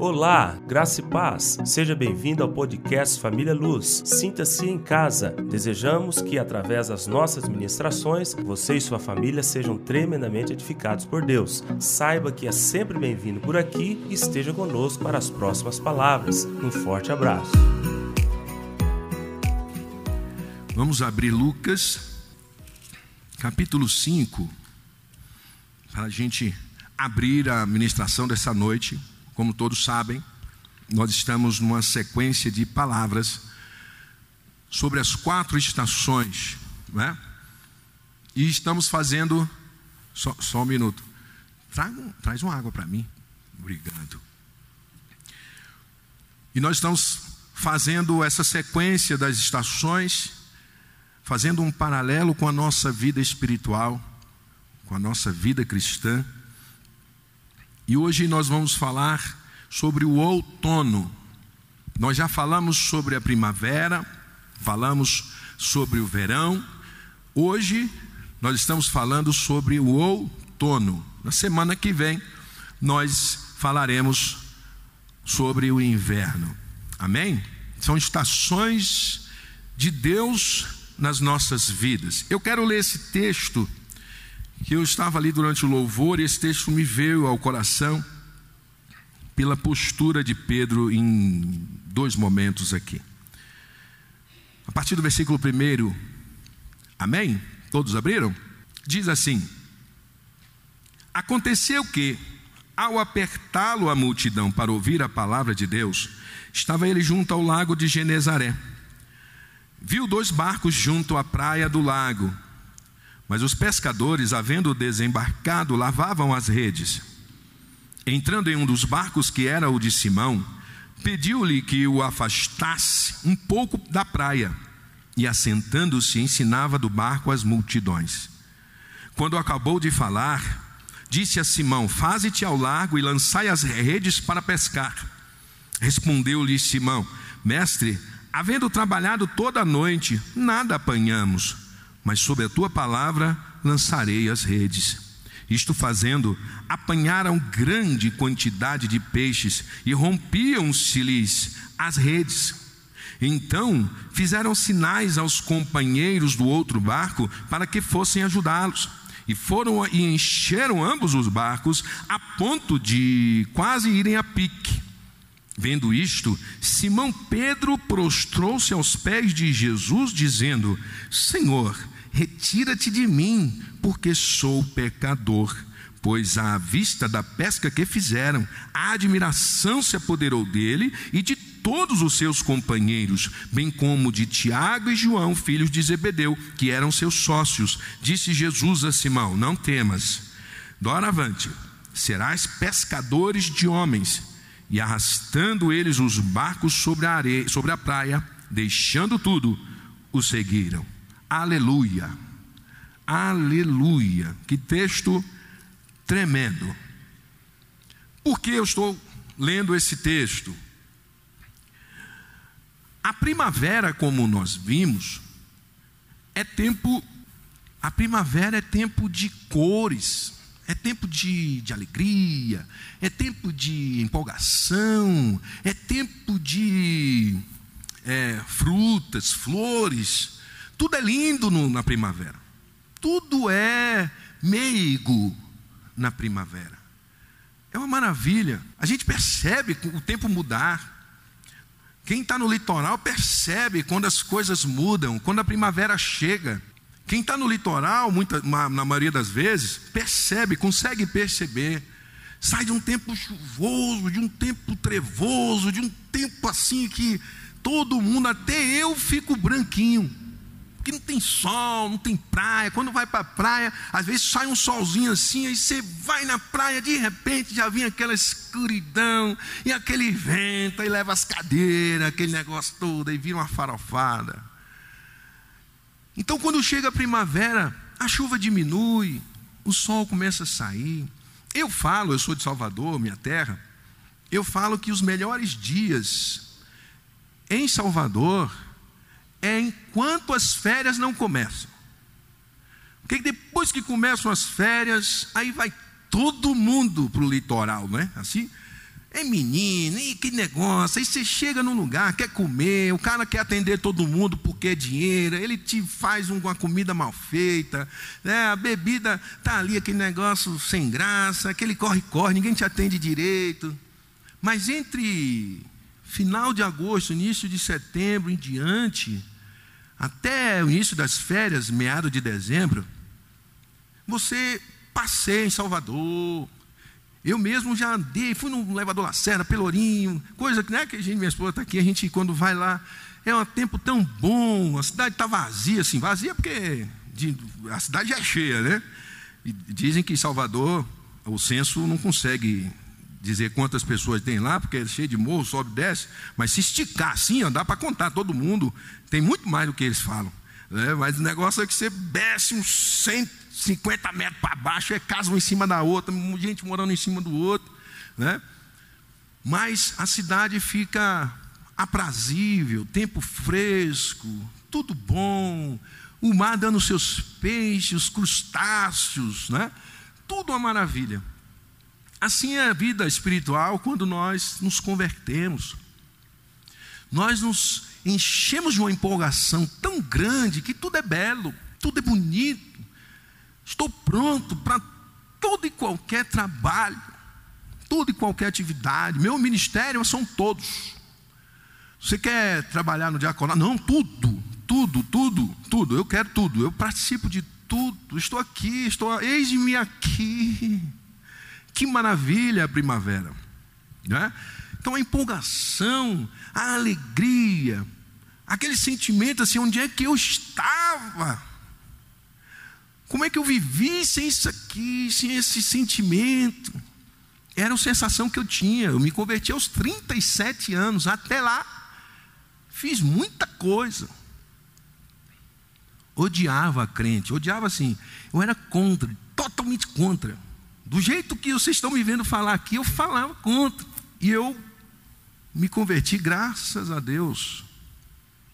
Olá, graça e paz. Seja bem-vindo ao podcast Família Luz. Sinta-se em casa. Desejamos que, através das nossas ministrações, você e sua família sejam tremendamente edificados por Deus. Saiba que é sempre bem-vindo por aqui e esteja conosco para as próximas palavras. Um forte abraço. Vamos abrir Lucas, capítulo 5, para a gente abrir a ministração dessa noite. Como todos sabem, nós estamos numa sequência de palavras sobre as quatro estações, né? E estamos fazendo. Só, só um minuto. Traga, traz uma água para mim. Obrigado. E nós estamos fazendo essa sequência das estações, fazendo um paralelo com a nossa vida espiritual, com a nossa vida cristã. E hoje nós vamos falar sobre o outono. Nós já falamos sobre a primavera, falamos sobre o verão. Hoje nós estamos falando sobre o outono. Na semana que vem nós falaremos sobre o inverno. Amém? São estações de Deus nas nossas vidas. Eu quero ler esse texto que eu estava ali durante o louvor e esse texto me veio ao coração pela postura de Pedro em dois momentos aqui. A partir do versículo 1, amém? Todos abriram? Diz assim: Aconteceu que, ao apertá-lo a multidão para ouvir a palavra de Deus, estava ele junto ao lago de Genezaré. Viu dois barcos junto à praia do lago mas os pescadores, havendo desembarcado, lavavam as redes. Entrando em um dos barcos, que era o de Simão, pediu-lhe que o afastasse um pouco da praia, e assentando-se, ensinava do barco as multidões. Quando acabou de falar, disse a Simão: Faze-te ao largo e lançai as redes para pescar. Respondeu-lhe Simão: Mestre, havendo trabalhado toda a noite, nada apanhamos mas sob a tua palavra lançarei as redes. Isto fazendo, apanharam grande quantidade de peixes e rompiam-se-lhes as redes. Então fizeram sinais aos companheiros do outro barco para que fossem ajudá-los. E foram e encheram ambos os barcos a ponto de quase irem a pique. Vendo isto, Simão Pedro prostrou-se aos pés de Jesus, dizendo: Senhor, Retira-te de mim, porque sou pecador. Pois à vista da pesca que fizeram, a admiração se apoderou dele e de todos os seus companheiros, bem como de Tiago e João, filhos de Zebedeu, que eram seus sócios. Disse Jesus a Simão: Não temas, doravante, serás pescadores de homens. E arrastando eles os barcos sobre a areia, sobre a praia, deixando tudo, o seguiram. Aleluia. Aleluia. Que texto tremendo. Por que eu estou lendo esse texto? A primavera, como nós vimos, é tempo. A primavera é tempo de cores, é tempo de, de alegria, é tempo de empolgação, é tempo de é, frutas, flores. Tudo é lindo no, na primavera. Tudo é meigo na primavera. É uma maravilha. A gente percebe o tempo mudar. Quem está no litoral percebe quando as coisas mudam, quando a primavera chega. Quem está no litoral, muita, na maioria das vezes, percebe, consegue perceber. Sai de um tempo chuvoso, de um tempo trevoso, de um tempo assim que todo mundo, até eu, fico branquinho não tem sol, não tem praia. Quando vai para a praia, às vezes sai um solzinho assim, aí você vai na praia, de repente já vem aquela escuridão e aquele vento, aí leva as cadeiras, aquele negócio todo, aí vira uma farofada. Então, quando chega a primavera, a chuva diminui, o sol começa a sair. Eu falo, eu sou de Salvador, minha terra, eu falo que os melhores dias em Salvador é enquanto as férias não começam. Porque depois que começam as férias, aí vai todo mundo para o litoral, não é? Assim, É menino, e que negócio. Aí você chega num lugar, quer comer, o cara quer atender todo mundo porque é dinheiro, ele te faz uma comida mal feita, né? a bebida tá ali, aquele negócio sem graça, aquele corre-corre, ninguém te atende direito. Mas entre final de agosto, início de setembro em diante, até o início das férias, meado de dezembro, você passeia em Salvador. Eu mesmo já andei, fui no elevador Lacerda, Pelourinho, coisa que, né, que a gente, minha esposa está aqui, a gente quando vai lá, é um tempo tão bom, a cidade está vazia, assim, vazia porque de, a cidade é cheia, né? E dizem que Salvador, o censo não consegue dizer quantas pessoas tem lá, porque é cheio de morro, sobe e desce, mas se esticar assim, ó, dá para contar todo mundo, tem muito mais do que eles falam. Né? Mas o negócio é que você desce uns 150 metros para baixo, é casa uma em cima da outra, gente morando em cima do outro. Né? Mas a cidade fica aprazível, tempo fresco, tudo bom, o mar dando seus peixes, os crustáceos, né? tudo uma maravilha. Assim é a vida espiritual quando nós nos convertemos. Nós nos enchemos de uma empolgação tão grande que tudo é belo, tudo é bonito. Estou pronto para todo e qualquer trabalho, toda e qualquer atividade. Meu ministério são todos. Você quer trabalhar no diaconato? Não, tudo, tudo, tudo, tudo. Eu quero tudo. Eu participo de tudo. Estou aqui, estou, eis-me aqui. Que maravilha a primavera. Né? Então a empolgação, a alegria, aquele sentimento assim, onde é que eu estava? Como é que eu vivi sem isso aqui, sem esse sentimento? Era a sensação que eu tinha. Eu me converti aos 37 anos, até lá fiz muita coisa. Odiava a crente, odiava assim. Eu era contra, totalmente contra. Do jeito que vocês estão me vendo falar aqui, eu falava contra. E eu me converti, graças a Deus.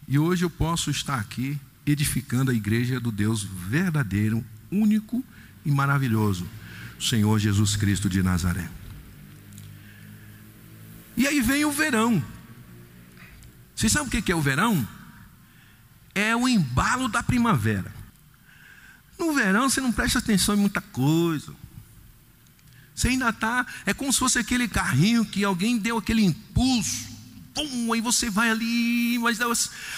E hoje eu posso estar aqui edificando a igreja do Deus verdadeiro, único e maravilhoso, Senhor Jesus Cristo de Nazaré. E aí vem o verão. Vocês sabem o que é o verão? É o embalo da primavera. No verão você não presta atenção em muita coisa. Você ainda está, é como se fosse aquele carrinho que alguém deu aquele impulso, pum, aí você vai ali, mas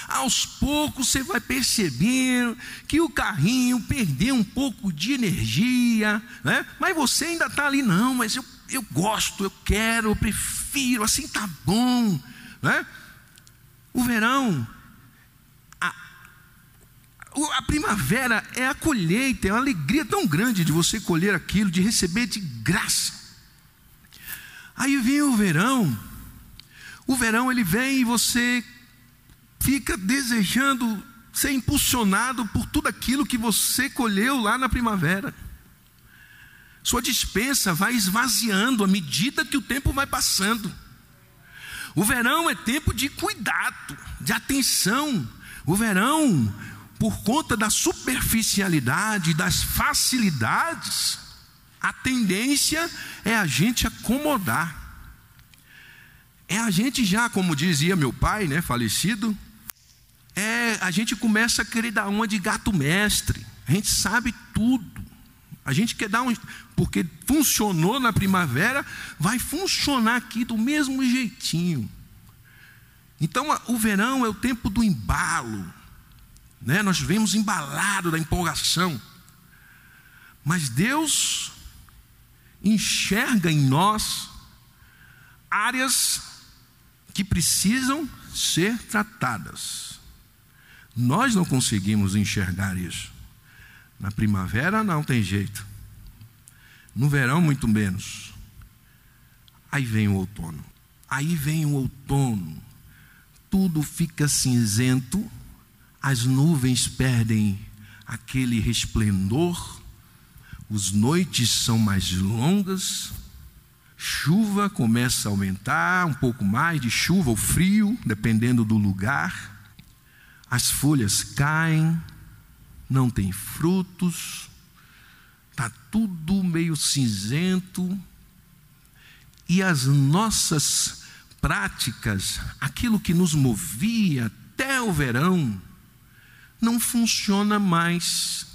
aos poucos você vai percebendo que o carrinho perdeu um pouco de energia, né? mas você ainda está ali, não, mas eu, eu gosto, eu quero, eu prefiro, assim está bom. Né? O verão a primavera é a colheita, é uma alegria tão grande de você colher aquilo, de receber de graça. Aí vem o verão, o verão ele vem e você fica desejando ser impulsionado por tudo aquilo que você colheu lá na primavera. Sua dispensa vai esvaziando à medida que o tempo vai passando. O verão é tempo de cuidado, de atenção. O verão por conta da superficialidade, das facilidades, a tendência é a gente acomodar. É a gente já, como dizia meu pai, né, falecido, é, a gente começa a querer dar uma de gato mestre. A gente sabe tudo. A gente quer dar um, porque funcionou na primavera, vai funcionar aqui do mesmo jeitinho. Então, o verão é o tempo do embalo, né? Nós vemos embalado da empolgação. Mas Deus enxerga em nós áreas que precisam ser tratadas. Nós não conseguimos enxergar isso. Na primavera não tem jeito. No verão, muito menos. Aí vem o outono. Aí vem o outono. Tudo fica cinzento as nuvens perdem aquele resplendor, as noites são mais longas, chuva começa a aumentar, um pouco mais de chuva ou frio, dependendo do lugar, as folhas caem, não tem frutos, está tudo meio cinzento, e as nossas práticas, aquilo que nos movia até o verão, não funciona mais.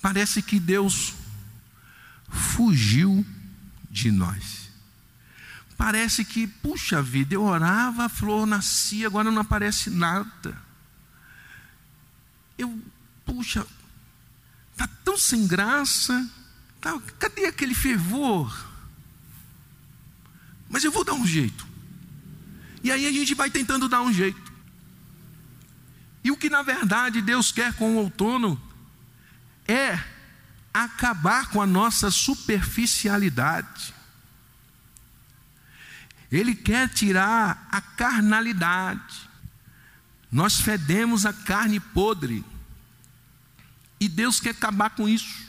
Parece que Deus fugiu de nós. Parece que, puxa vida, eu orava, a flor nascia, agora não aparece nada. Eu, puxa, está tão sem graça, tá, cadê aquele fervor? Mas eu vou dar um jeito. E aí a gente vai tentando dar um jeito. E o que na verdade Deus quer com o outono é acabar com a nossa superficialidade. Ele quer tirar a carnalidade. Nós fedemos a carne podre. E Deus quer acabar com isso.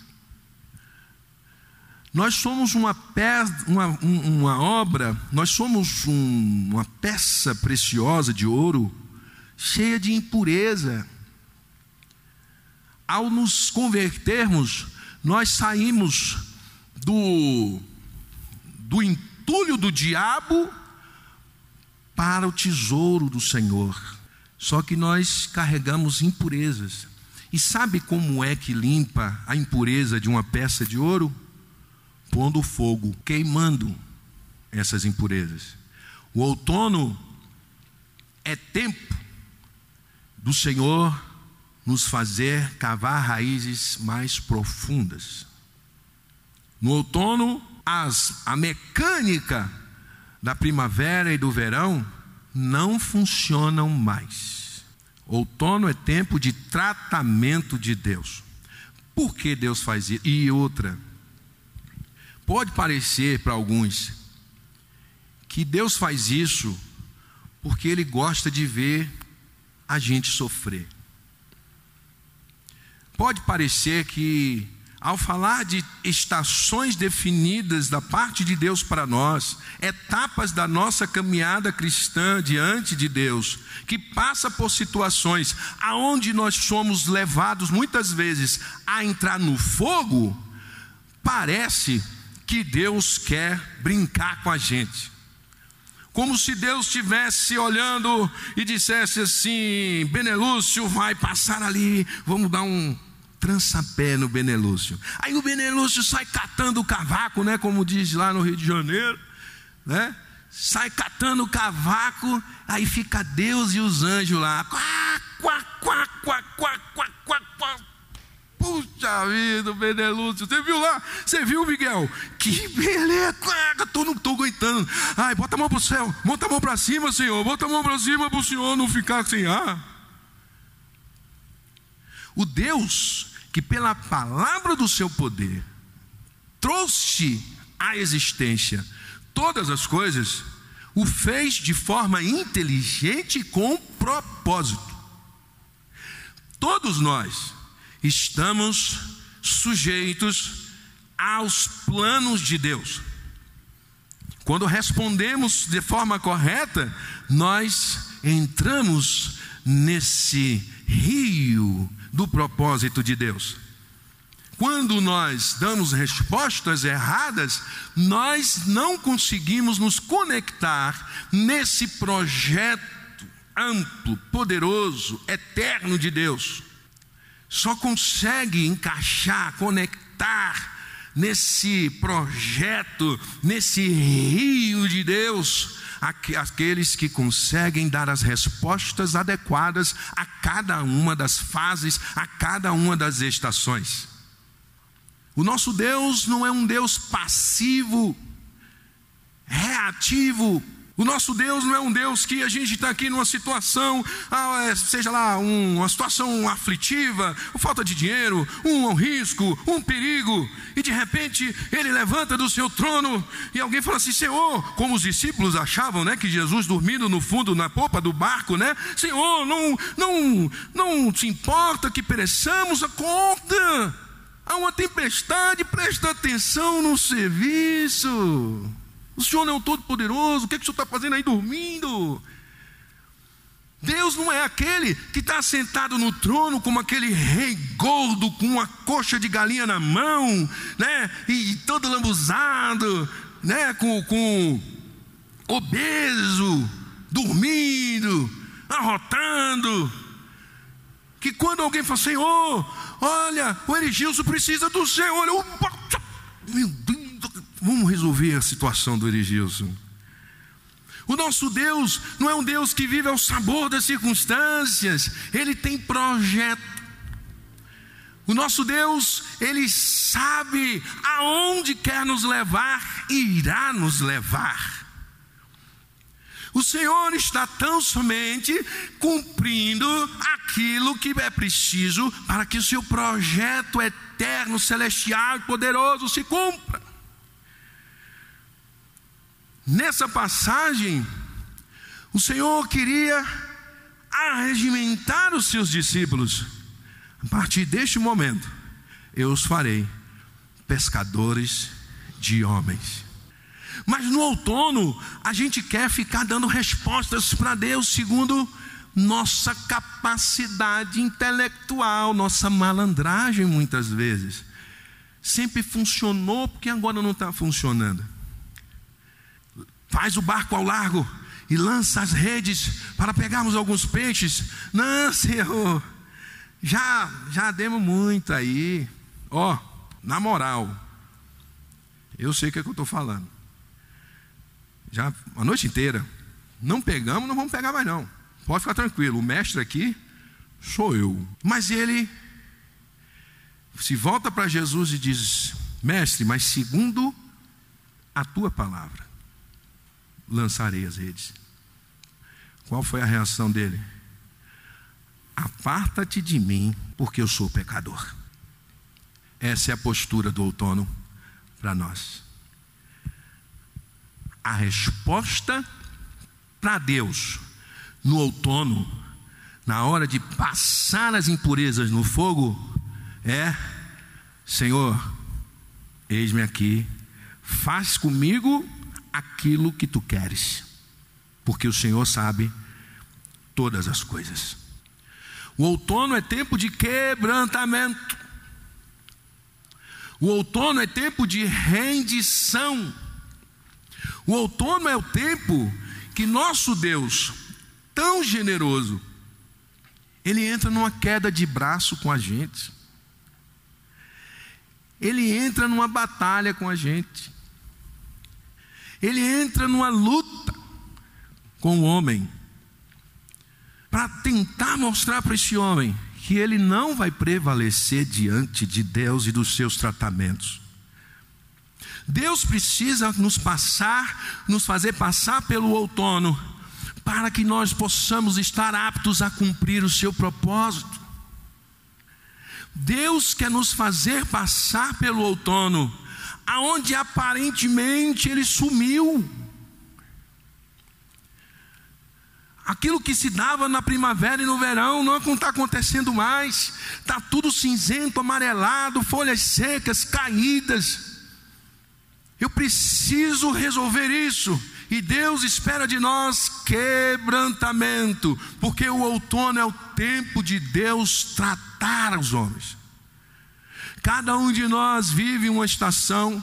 Nós somos uma, peça, uma, uma obra, nós somos um, uma peça preciosa de ouro, cheia de impureza. Ao nos convertermos, nós saímos do, do entulho do diabo para o tesouro do Senhor. Só que nós carregamos impurezas. E sabe como é que limpa a impureza de uma peça de ouro? pondo fogo, queimando essas impurezas. O outono é tempo do Senhor nos fazer cavar raízes mais profundas. No outono, as, a mecânica da primavera e do verão não funcionam mais. Outono é tempo de tratamento de Deus. Por que Deus faz isso? E outra, Pode parecer para alguns que Deus faz isso porque Ele gosta de ver a gente sofrer. Pode parecer que, ao falar de estações definidas da parte de Deus para nós, etapas da nossa caminhada cristã diante de Deus, que passa por situações aonde nós somos levados muitas vezes a entrar no fogo, parece que Deus quer brincar com a gente. Como se Deus estivesse olhando e dissesse assim: Benelúcio vai passar ali, vamos dar um trançapé no Benelúcio. Aí o Benelúcio sai catando o cavaco, né? Como diz lá no Rio de Janeiro, né? Sai catando o cavaco, aí fica Deus e os anjos lá. Quá, quá, Puxa vida, Benelúcio, você viu lá? Você viu, Miguel? Que beleza, tô, não estou aguentando. Ai, bota a mão para o céu, bota a mão para cima, Senhor, bota a mão para cima para o Senhor não ficar sem ar. O Deus que, pela palavra do seu poder, trouxe à existência todas as coisas, o fez de forma inteligente com propósito. Todos nós, estamos sujeitos aos planos de Deus. Quando respondemos de forma correta, nós entramos nesse rio do propósito de Deus. Quando nós damos respostas erradas, nós não conseguimos nos conectar nesse projeto amplo, poderoso, eterno de Deus só consegue encaixar, conectar nesse projeto, nesse rio de Deus, aqueles que conseguem dar as respostas adequadas a cada uma das fases, a cada uma das estações. O nosso Deus não é um Deus passivo, reativo, o nosso Deus não é um Deus que a gente está aqui numa situação, ah, é, seja lá um, uma situação aflitiva, falta de dinheiro, um, um risco, um perigo, e de repente ele levanta do seu trono e alguém fala assim: Senhor, como os discípulos achavam, né, que Jesus dormindo no fundo, na popa do barco, né? Senhor, não, não, não te importa que pereçamos, acorda, há uma tempestade, presta atenção no serviço. O Senhor não é o Todo-Poderoso, o que, é que o Senhor está fazendo aí dormindo? Deus não é aquele que está sentado no trono como aquele rei gordo com uma coxa de galinha na mão, né? E, e todo lambuzado, né, com, com obeso, dormindo, arrotando. Que quando alguém fala, Senhor, olha, o Erigilson precisa do Senhor. Eu, meu Deus, vamos resolver a situação do Erigilson. O nosso Deus não é um Deus que vive ao sabor das circunstâncias, Ele tem projeto. O nosso Deus, Ele sabe aonde quer nos levar e irá nos levar. O Senhor está tão somente cumprindo aquilo que é preciso para que o seu projeto eterno, celestial e poderoso se cumpra. Nessa passagem, o Senhor queria arregimentar os seus discípulos. A partir deste momento, eu os farei pescadores de homens. Mas no outono, a gente quer ficar dando respostas para Deus segundo nossa capacidade intelectual, nossa malandragem, muitas vezes. Sempre funcionou, porque agora não está funcionando faz o barco ao largo e lança as redes para pegarmos alguns peixes. Não, Senhor, já, já demos muito aí. Ó, oh, na moral, eu sei o que, é que eu estou falando. Já a noite inteira, não pegamos, não vamos pegar mais não. Pode ficar tranquilo, o mestre aqui sou eu. Mas ele se volta para Jesus e diz: Mestre, mas segundo a tua palavra lançarei as redes. Qual foi a reação dele? Aparta-te de mim, porque eu sou pecador. Essa é a postura do outono para nós. A resposta para Deus no outono, na hora de passar as impurezas no fogo, é: Senhor, eis-me aqui, faz comigo aquilo que tu queres, porque o Senhor sabe todas as coisas. O outono é tempo de quebrantamento. O outono é tempo de rendição. O outono é o tempo que nosso Deus, tão generoso, ele entra numa queda de braço com a gente. Ele entra numa batalha com a gente ele entra numa luta com o homem para tentar mostrar para esse homem que ele não vai prevalecer diante de Deus e dos seus tratamentos. Deus precisa nos passar, nos fazer passar pelo outono, para que nós possamos estar aptos a cumprir o seu propósito. Deus quer nos fazer passar pelo outono aonde aparentemente ele sumiu. Aquilo que se dava na primavera e no verão não está acontecendo mais. Está tudo cinzento, amarelado, folhas secas, caídas. Eu preciso resolver isso. E Deus espera de nós quebrantamento, porque o outono é o tempo de Deus tratar os homens. Cada um de nós vive uma estação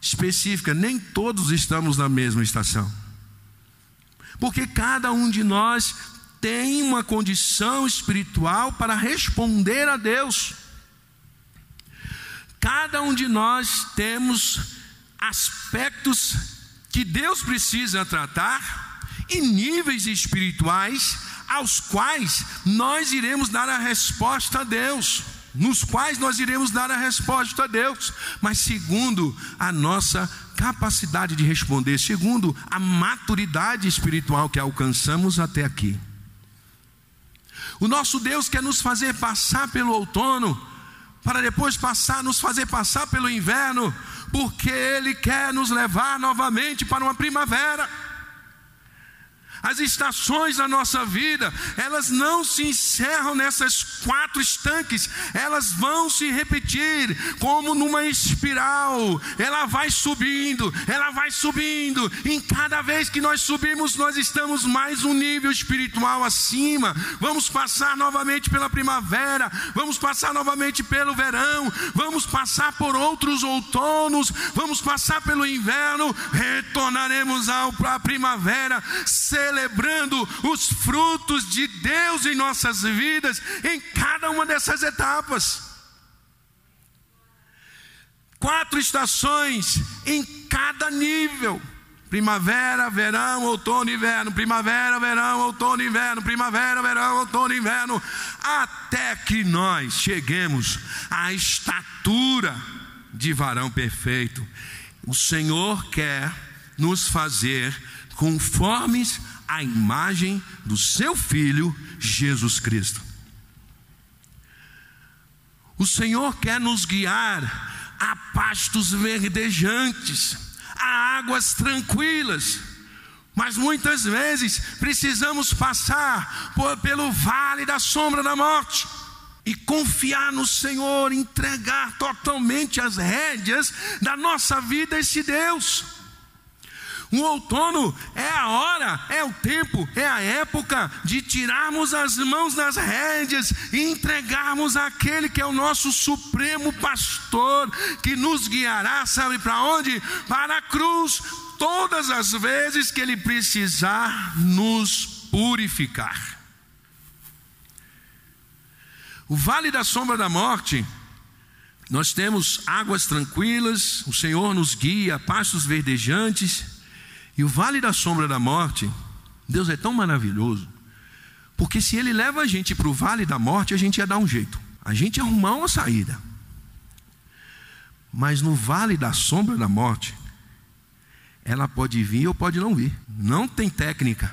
específica, nem todos estamos na mesma estação. Porque cada um de nós tem uma condição espiritual para responder a Deus. Cada um de nós temos aspectos que Deus precisa tratar e níveis espirituais aos quais nós iremos dar a resposta a Deus nos quais nós iremos dar a resposta a Deus, mas segundo a nossa capacidade de responder, segundo a maturidade espiritual que alcançamos até aqui. O nosso Deus quer nos fazer passar pelo outono, para depois passar, nos fazer passar pelo inverno, porque Ele quer nos levar novamente para uma primavera. As estações da nossa vida, elas não se encerram nessas quatro estanques, elas vão se repetir como numa espiral. Ela vai subindo, ela vai subindo. Em cada vez que nós subimos, nós estamos mais um nível espiritual acima. Vamos passar novamente pela primavera, vamos passar novamente pelo verão, vamos passar por outros outonos, vamos passar pelo inverno, retornaremos à primavera celebrando os frutos de Deus em nossas vidas, em cada uma dessas etapas. Quatro estações em cada nível. Primavera, verão, outono, inverno, primavera, verão, outono, inverno, primavera, verão, outono, inverno, até que nós cheguemos à estatura de varão perfeito. O Senhor quer nos fazer conformes à imagem do seu Filho Jesus Cristo. O Senhor quer nos guiar a pastos verdejantes, a águas tranquilas. Mas muitas vezes precisamos passar por, pelo vale da sombra da morte e confiar no Senhor, entregar totalmente as rédeas da nossa vida a esse Deus. O outono é a hora, é o tempo, é a época de tirarmos as mãos das rédeas e entregarmos aquele que é o nosso supremo pastor, que nos guiará, sabe para onde? Para a cruz, todas as vezes que ele precisar nos purificar. O vale da sombra da morte, nós temos águas tranquilas, o Senhor nos guia, pastos verdejantes, e o vale da sombra da morte, Deus é tão maravilhoso, porque se Ele leva a gente para o vale da morte, a gente ia dar um jeito, a gente ia arrumar uma saída. Mas no vale da sombra da morte, ela pode vir ou pode não vir, não tem técnica,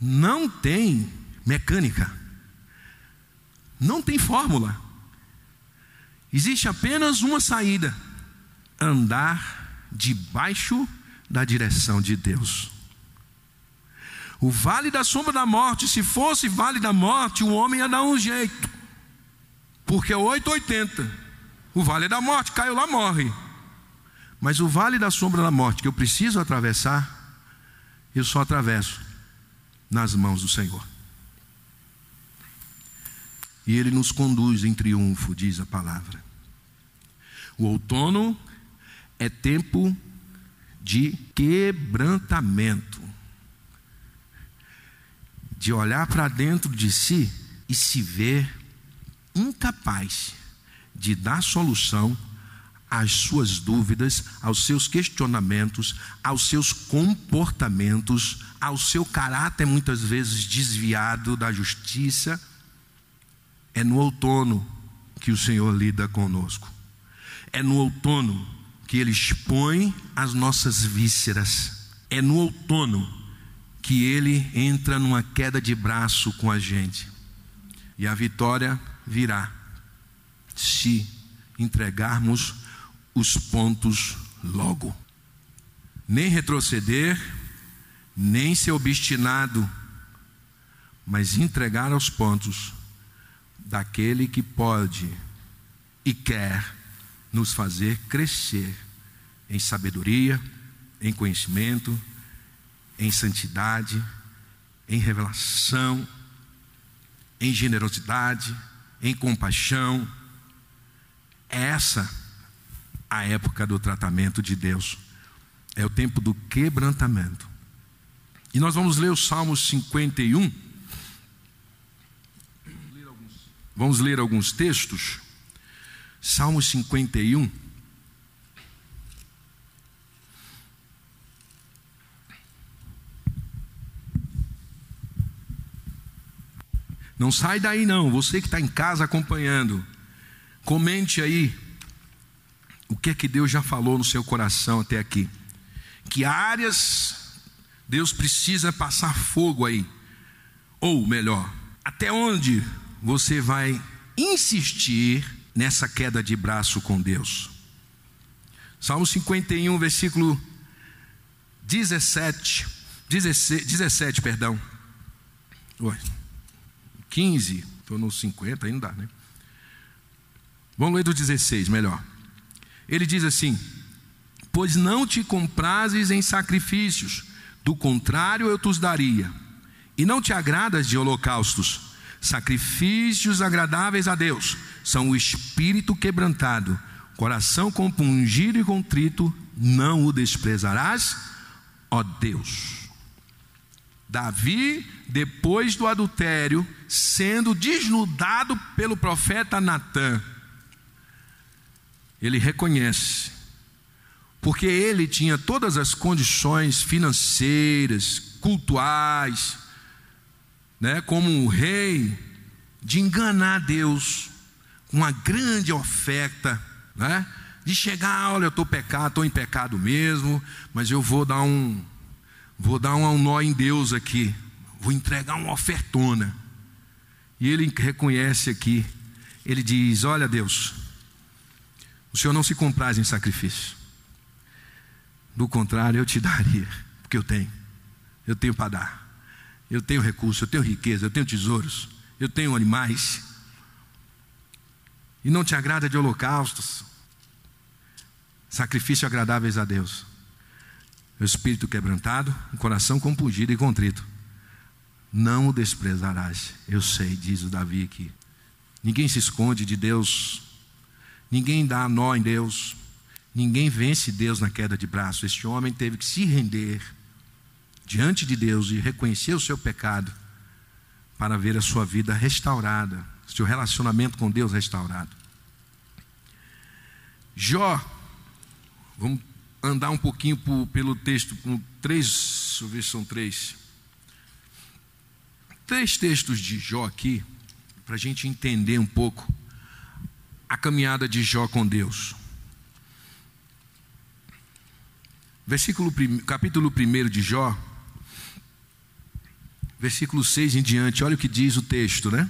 não tem mecânica, não tem fórmula, existe apenas uma saída: andar debaixo da direção de Deus. O vale da sombra da morte, se fosse vale da morte, o homem ia dar um jeito, porque é 880. O vale da morte, caiu lá, morre. Mas o vale da sombra da morte que eu preciso atravessar, eu só atravesso nas mãos do Senhor. E Ele nos conduz em triunfo, diz a palavra. O outono é tempo de quebrantamento, de olhar para dentro de si e se ver incapaz de dar solução às suas dúvidas, aos seus questionamentos, aos seus comportamentos, ao seu caráter muitas vezes desviado da justiça. É no outono que o Senhor lida conosco. É no outono que ele expõe as nossas vísceras. É no outono que ele entra numa queda de braço com a gente. E a vitória virá se entregarmos os pontos logo. Nem retroceder, nem ser obstinado, mas entregar aos pontos daquele que pode e quer nos fazer crescer em sabedoria, em conhecimento, em santidade, em revelação, em generosidade, em compaixão. É essa a época do tratamento de Deus. É o tempo do quebrantamento. E nós vamos ler o Salmo 51. Vamos ler alguns textos. Salmo 51. Não sai daí não, você que está em casa acompanhando, comente aí o que é que Deus já falou no seu coração até aqui. Que áreas Deus precisa passar fogo aí? Ou melhor, até onde você vai insistir nessa queda de braço com Deus. Salmo 51, versículo 17. 16, 17, perdão. Ué, 15, estou no 50, aí não dá, né? Vamos ler do 16, melhor. Ele diz assim: Pois não te comprases em sacrifícios, do contrário eu te os daria. E não te agradas de holocaustos, sacrifícios agradáveis a Deus, são o espírito quebrantado, coração compungido e contrito, não o desprezarás, ó Deus. Davi, depois do adultério, sendo desnudado pelo profeta Natã, ele reconhece, porque ele tinha todas as condições financeiras, cultuais, né, como um rei, de enganar Deus com uma grande oferta, né, de chegar, olha, eu estou pecado, estou em pecado mesmo, mas eu vou dar um, vou dar um nó em Deus aqui, vou entregar uma ofertona. E ele reconhece aqui, ele diz: Olha, Deus, o Senhor não se compraz em sacrifício. Do contrário, eu te daria, porque eu tenho, eu tenho para dar, eu tenho recursos, eu tenho riqueza, eu tenho tesouros, eu tenho animais. E não te agrada de holocaustos, sacrifício agradáveis a Deus o espírito quebrantado, o coração compungido e contrito. Não o desprezarás. Eu sei, diz o Davi aqui. Ninguém se esconde de Deus. Ninguém dá nó em Deus. Ninguém vence Deus na queda de braço. Este homem teve que se render diante de Deus e reconhecer o seu pecado para ver a sua vida restaurada, seu relacionamento com Deus restaurado. Jó, vamos andar um pouquinho por, pelo texto, com três, deixa eu ver se são três. Três textos de Jó aqui, para a gente entender um pouco a caminhada de Jó com Deus. Versículo, capítulo 1 de Jó, versículo 6 em diante, olha o que diz o texto, né?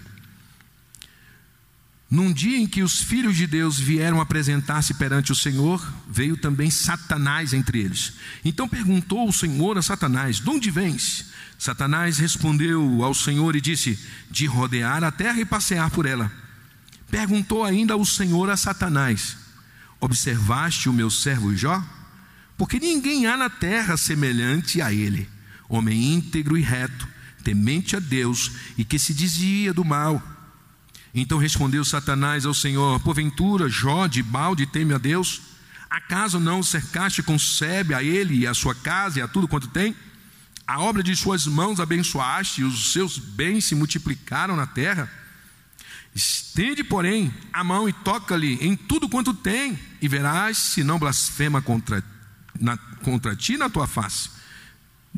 Num dia em que os filhos de Deus vieram apresentar-se perante o Senhor, veio também Satanás entre eles. Então perguntou o Senhor a Satanás: De onde vens? Satanás respondeu ao Senhor e disse: De rodear a terra e passear por ela. Perguntou ainda o Senhor a Satanás: Observaste o meu servo Jó? Porque ninguém há na terra semelhante a ele, homem íntegro e reto, temente a Deus e que se desvia do mal. Então respondeu Satanás ao Senhor: Porventura, Jó de balde teme a Deus? Acaso não o cercaste com sebe a ele e a sua casa e a tudo quanto tem? A obra de suas mãos abençoaste e os seus bens se multiplicaram na terra? Estende, porém, a mão e toca-lhe em tudo quanto tem, e verás se não blasfema contra, na, contra ti na tua face.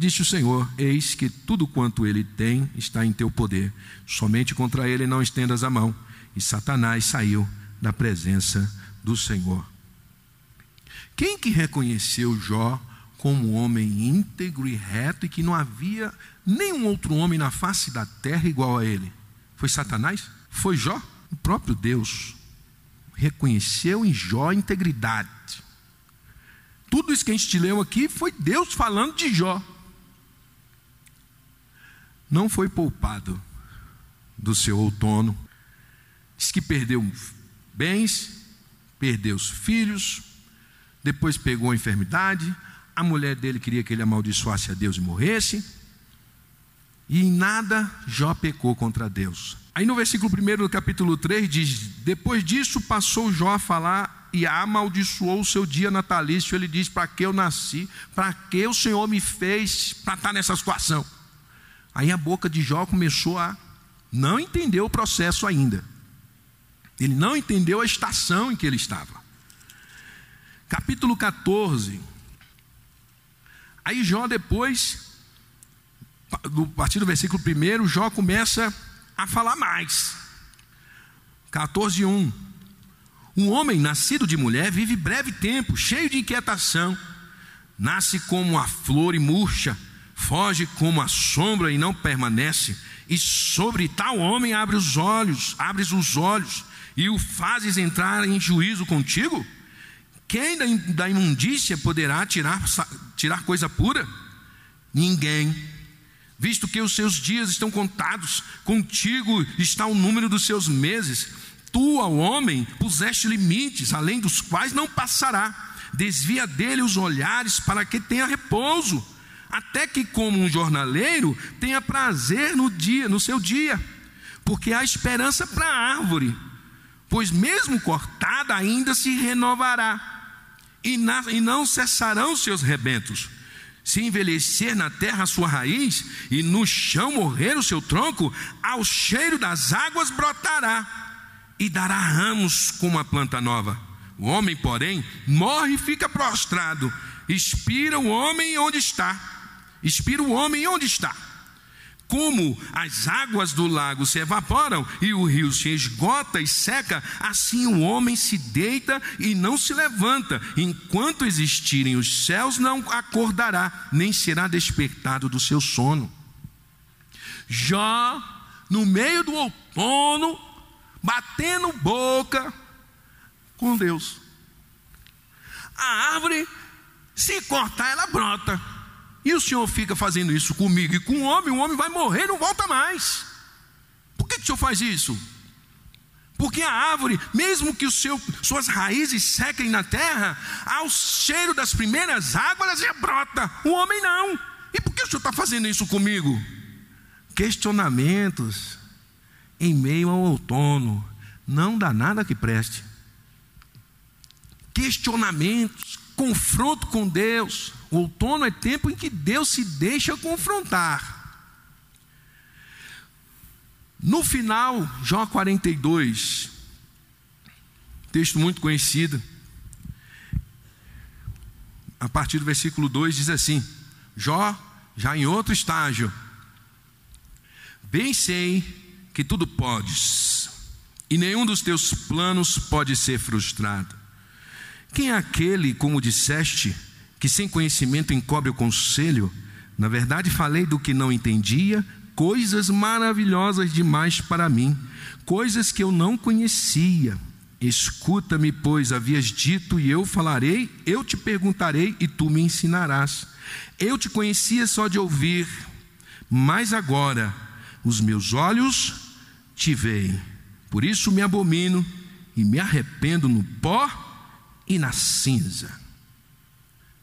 Disse o Senhor: Eis que tudo quanto ele tem está em teu poder, somente contra ele não estendas a mão. E Satanás saiu da presença do Senhor. Quem que reconheceu Jó como homem íntegro e reto e que não havia nenhum outro homem na face da terra igual a ele? Foi Satanás? Foi Jó? O próprio Deus reconheceu em Jó integridade. Tudo isso que a gente leu aqui foi Deus falando de Jó não foi poupado do seu outono. Diz que perdeu bens, perdeu os filhos, depois pegou a enfermidade, a mulher dele queria que ele amaldiçoasse a Deus e morresse, e em nada Jó pecou contra Deus. Aí no versículo 1 do capítulo 3 diz: Depois disso passou Jó a falar e amaldiçoou o seu dia natalício. Ele diz: Para que eu nasci? Para que o Senhor me fez para estar nessa situação? Aí a boca de Jó começou a não entender o processo ainda. Ele não entendeu a estação em que ele estava. Capítulo 14. Aí Jó depois, a partir do versículo 1, Jó começa a falar mais. 14, 1. Um homem nascido de mulher vive breve tempo, cheio de inquietação. Nasce como a flor e murcha foge como a sombra e não permanece, e sobre tal homem abre os olhos, abres os olhos e o fazes entrar em juízo contigo? Quem da imundícia poderá tirar, tirar coisa pura? Ninguém. Visto que os seus dias estão contados, contigo está o número dos seus meses. Tu, ao homem, puseste limites, além dos quais não passará. Desvia dele os olhares para que tenha repouso, até que, como um jornaleiro, tenha prazer no dia, no seu dia, porque há esperança para a árvore, pois mesmo cortada ainda se renovará, e, na, e não cessarão seus rebentos se envelhecer na terra a sua raiz, e no chão morrer o seu tronco, ao cheiro das águas brotará, e dará ramos como a planta nova. O homem, porém, morre e fica prostrado. Expira o homem onde está. Expira o homem onde está. Como as águas do lago se evaporam e o rio se esgota e seca, assim o homem se deita e não se levanta. Enquanto existirem os céus, não acordará, nem será despertado do seu sono. Já no meio do outono, batendo boca com Deus. A árvore, se cortar, ela brota. E o Senhor fica fazendo isso comigo e com o homem, o homem vai morrer e não volta mais. Por que, que o Senhor faz isso? Porque a árvore, mesmo que o seu, suas raízes sequem na terra, ao cheiro das primeiras águas já brota. O homem não. E por que o Senhor está fazendo isso comigo? Questionamentos em meio ao outono. Não dá nada que preste. Questionamentos, confronto com Deus. O outono é tempo em que Deus se deixa confrontar. No final, Jó 42, texto muito conhecido, a partir do versículo 2 diz assim: Jó, já em outro estágio, bem sei que tudo podes, e nenhum dos teus planos pode ser frustrado. Quem é aquele, como disseste, que sem conhecimento encobre o conselho, na verdade falei do que não entendia, coisas maravilhosas demais para mim, coisas que eu não conhecia. Escuta-me, pois havias dito, e eu falarei, eu te perguntarei, e tu me ensinarás. Eu te conhecia só de ouvir, mas agora os meus olhos te veem. Por isso me abomino e me arrependo no pó e na cinza.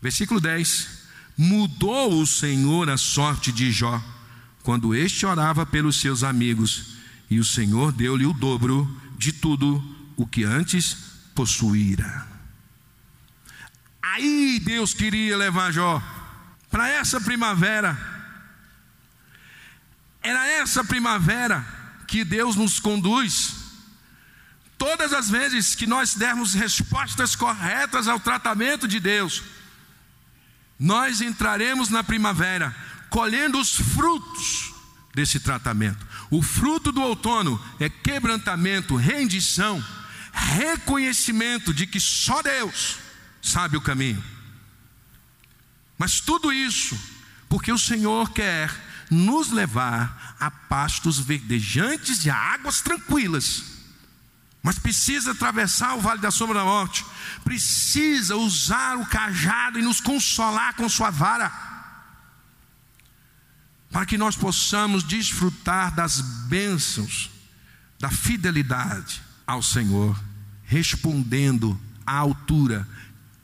Versículo 10: Mudou o Senhor a sorte de Jó, quando este orava pelos seus amigos, e o Senhor deu-lhe o dobro de tudo o que antes possuíra. Aí Deus queria levar Jó para essa primavera. Era essa primavera que Deus nos conduz. Todas as vezes que nós dermos respostas corretas ao tratamento de Deus, nós entraremos na primavera colhendo os frutos desse tratamento. O fruto do outono é quebrantamento, rendição, reconhecimento de que só Deus sabe o caminho. Mas tudo isso porque o Senhor quer nos levar a pastos verdejantes e a águas tranquilas mas precisa atravessar o vale da sombra da morte, precisa usar o cajado e nos consolar com sua vara, para que nós possamos desfrutar das bênçãos, da fidelidade ao Senhor, respondendo à altura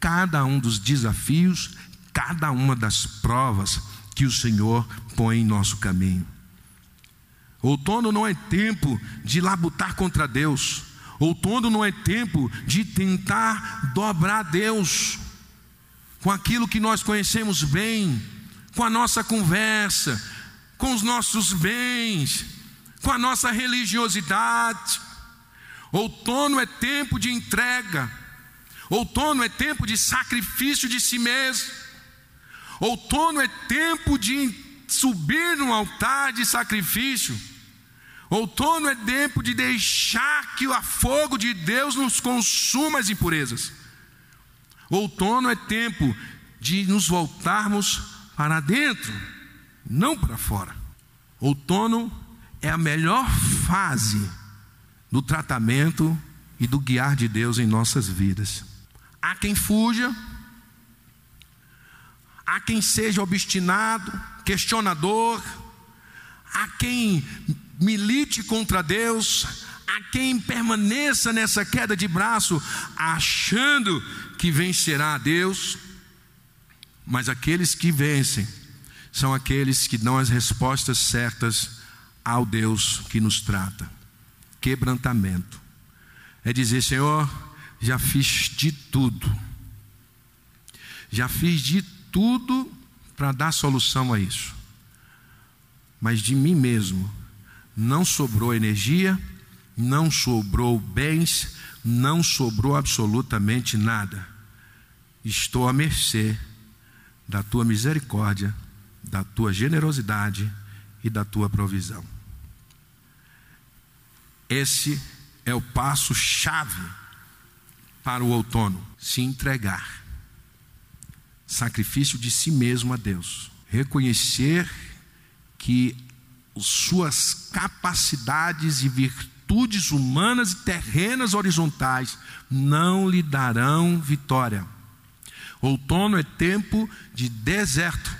cada um dos desafios, cada uma das provas que o Senhor põe em nosso caminho. Outono não é tempo de labutar contra Deus. Outono não é tempo de tentar dobrar Deus com aquilo que nós conhecemos bem, com a nossa conversa, com os nossos bens, com a nossa religiosidade. Outono é tempo de entrega. Outono é tempo de sacrifício de si mesmo. Outono é tempo de subir no altar de sacrifício Outono é tempo de deixar que o fogo de Deus nos consuma as impurezas. Outono é tempo de nos voltarmos para dentro, não para fora. Outono é a melhor fase do tratamento e do guiar de Deus em nossas vidas. Há quem fuja, há quem seja obstinado, questionador, há quem milite contra Deus, há quem permaneça nessa queda de braço, achando que vencerá a Deus, mas aqueles que vencem são aqueles que dão as respostas certas ao Deus que nos trata. Quebrantamento. É dizer, Senhor, já fiz de tudo, já fiz de tudo para dar solução a isso, mas de mim mesmo não sobrou energia, não sobrou bens, não sobrou absolutamente nada. Estou à mercê da tua misericórdia, da tua generosidade e da tua provisão. Esse é o passo chave para o outono: se entregar. Sacrifício de si mesmo a Deus. Reconhecer que suas capacidades e virtudes humanas e terrenas horizontais não lhe darão vitória. Outono é tempo de deserto.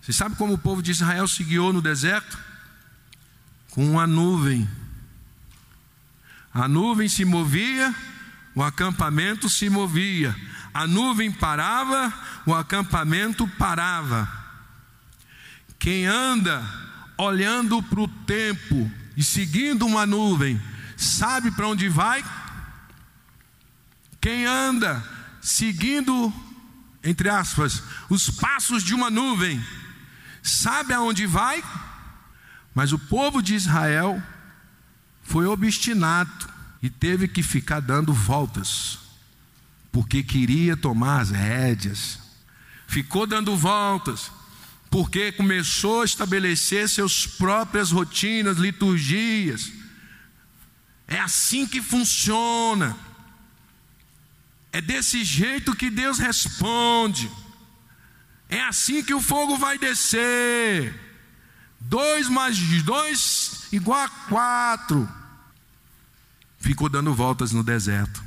Você sabe como o povo de Israel se guiou no deserto? Com uma nuvem. A nuvem se movia, o acampamento se movia. A nuvem parava, o acampamento parava. Quem anda olhando para o tempo e seguindo uma nuvem, sabe para onde vai? Quem anda seguindo, entre aspas, os passos de uma nuvem, sabe aonde vai? Mas o povo de Israel foi obstinado e teve que ficar dando voltas, porque queria tomar as rédeas. Ficou dando voltas, porque começou a estabelecer seus próprias rotinas, liturgias. É assim que funciona. É desse jeito que Deus responde. É assim que o fogo vai descer. Dois mais dois igual a quatro. Ficou dando voltas no deserto.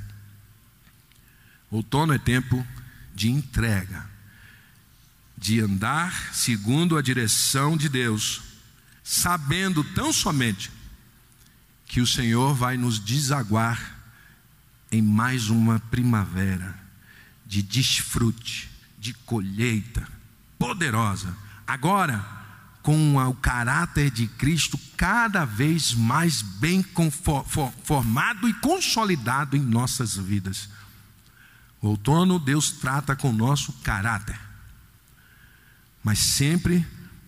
Outono é tempo de entrega, de andar segundo a direção de Deus, sabendo tão somente que o Senhor vai nos desaguar em mais uma primavera de desfrute, de colheita poderosa. Agora, com o caráter de Cristo cada vez mais bem formado e consolidado em nossas vidas. O outono, Deus trata com o nosso caráter, mas sempre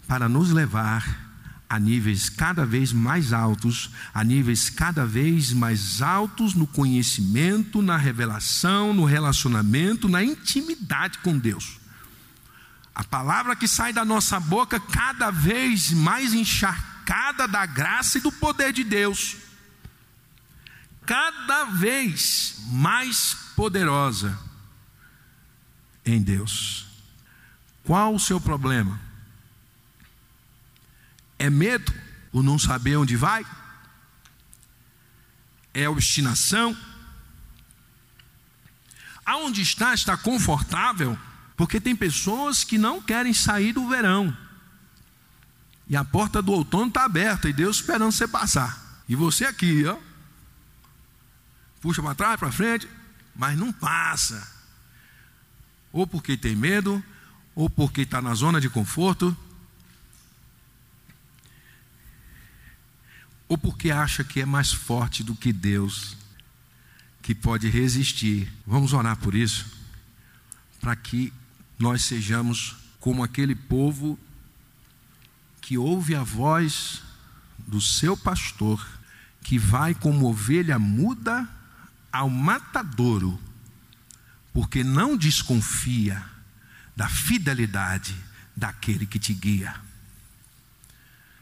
para nos levar a níveis cada vez mais altos, a níveis cada vez mais altos no conhecimento, na revelação, no relacionamento, na intimidade com Deus. A palavra que sai da nossa boca cada vez mais encharcada da graça e do poder de Deus. Cada vez mais poderosa em Deus. Qual o seu problema? É medo, o não saber onde vai? É obstinação? Aonde está está confortável? Porque tem pessoas que não querem sair do verão. E a porta do outono está aberta e Deus esperando você passar. E você aqui, ó. Puxa para trás, para frente, mas não passa. Ou porque tem medo, ou porque está na zona de conforto, ou porque acha que é mais forte do que Deus, que pode resistir. Vamos orar por isso, para que nós sejamos como aquele povo que ouve a voz do seu pastor, que vai como ovelha muda ao matadouro, porque não desconfia da fidelidade daquele que te guia.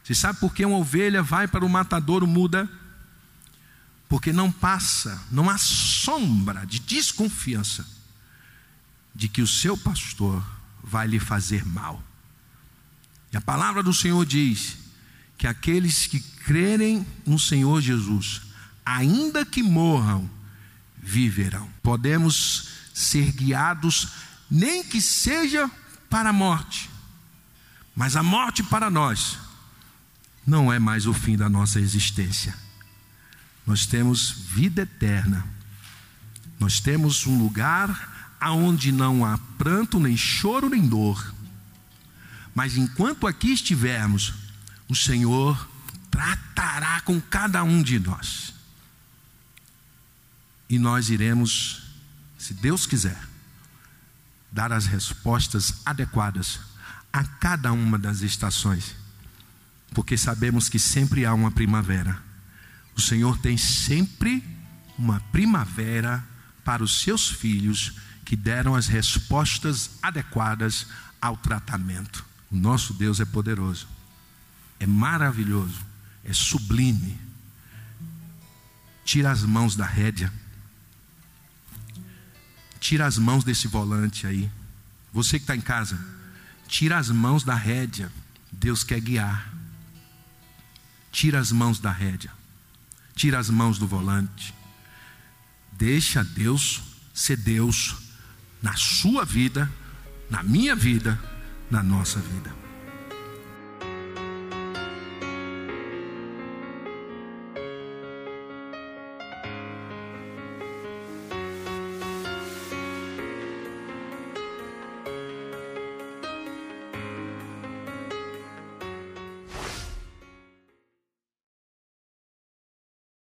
Você sabe por que uma ovelha vai para o matadouro muda? Porque não passa, não há sombra de desconfiança de que o seu pastor vai lhe fazer mal. E a palavra do Senhor diz que aqueles que crerem no Senhor Jesus, ainda que morram, viverão. Podemos ser guiados, nem que seja para a morte. Mas a morte para nós não é mais o fim da nossa existência. Nós temos vida eterna. Nós temos um lugar aonde não há pranto, nem choro, nem dor. Mas enquanto aqui estivermos, o Senhor tratará com cada um de nós. E nós iremos, se Deus quiser, dar as respostas adequadas a cada uma das estações, porque sabemos que sempre há uma primavera. O Senhor tem sempre uma primavera para os seus filhos que deram as respostas adequadas ao tratamento. O nosso Deus é poderoso, é maravilhoso, é sublime. Tira as mãos da rédea, tira as mãos desse volante aí. Você que está em casa, tira as mãos da rédea. Deus quer guiar. Tira as mãos da rédea, tira as mãos do volante. Deixa Deus ser Deus na sua vida, na minha vida na nossa vida.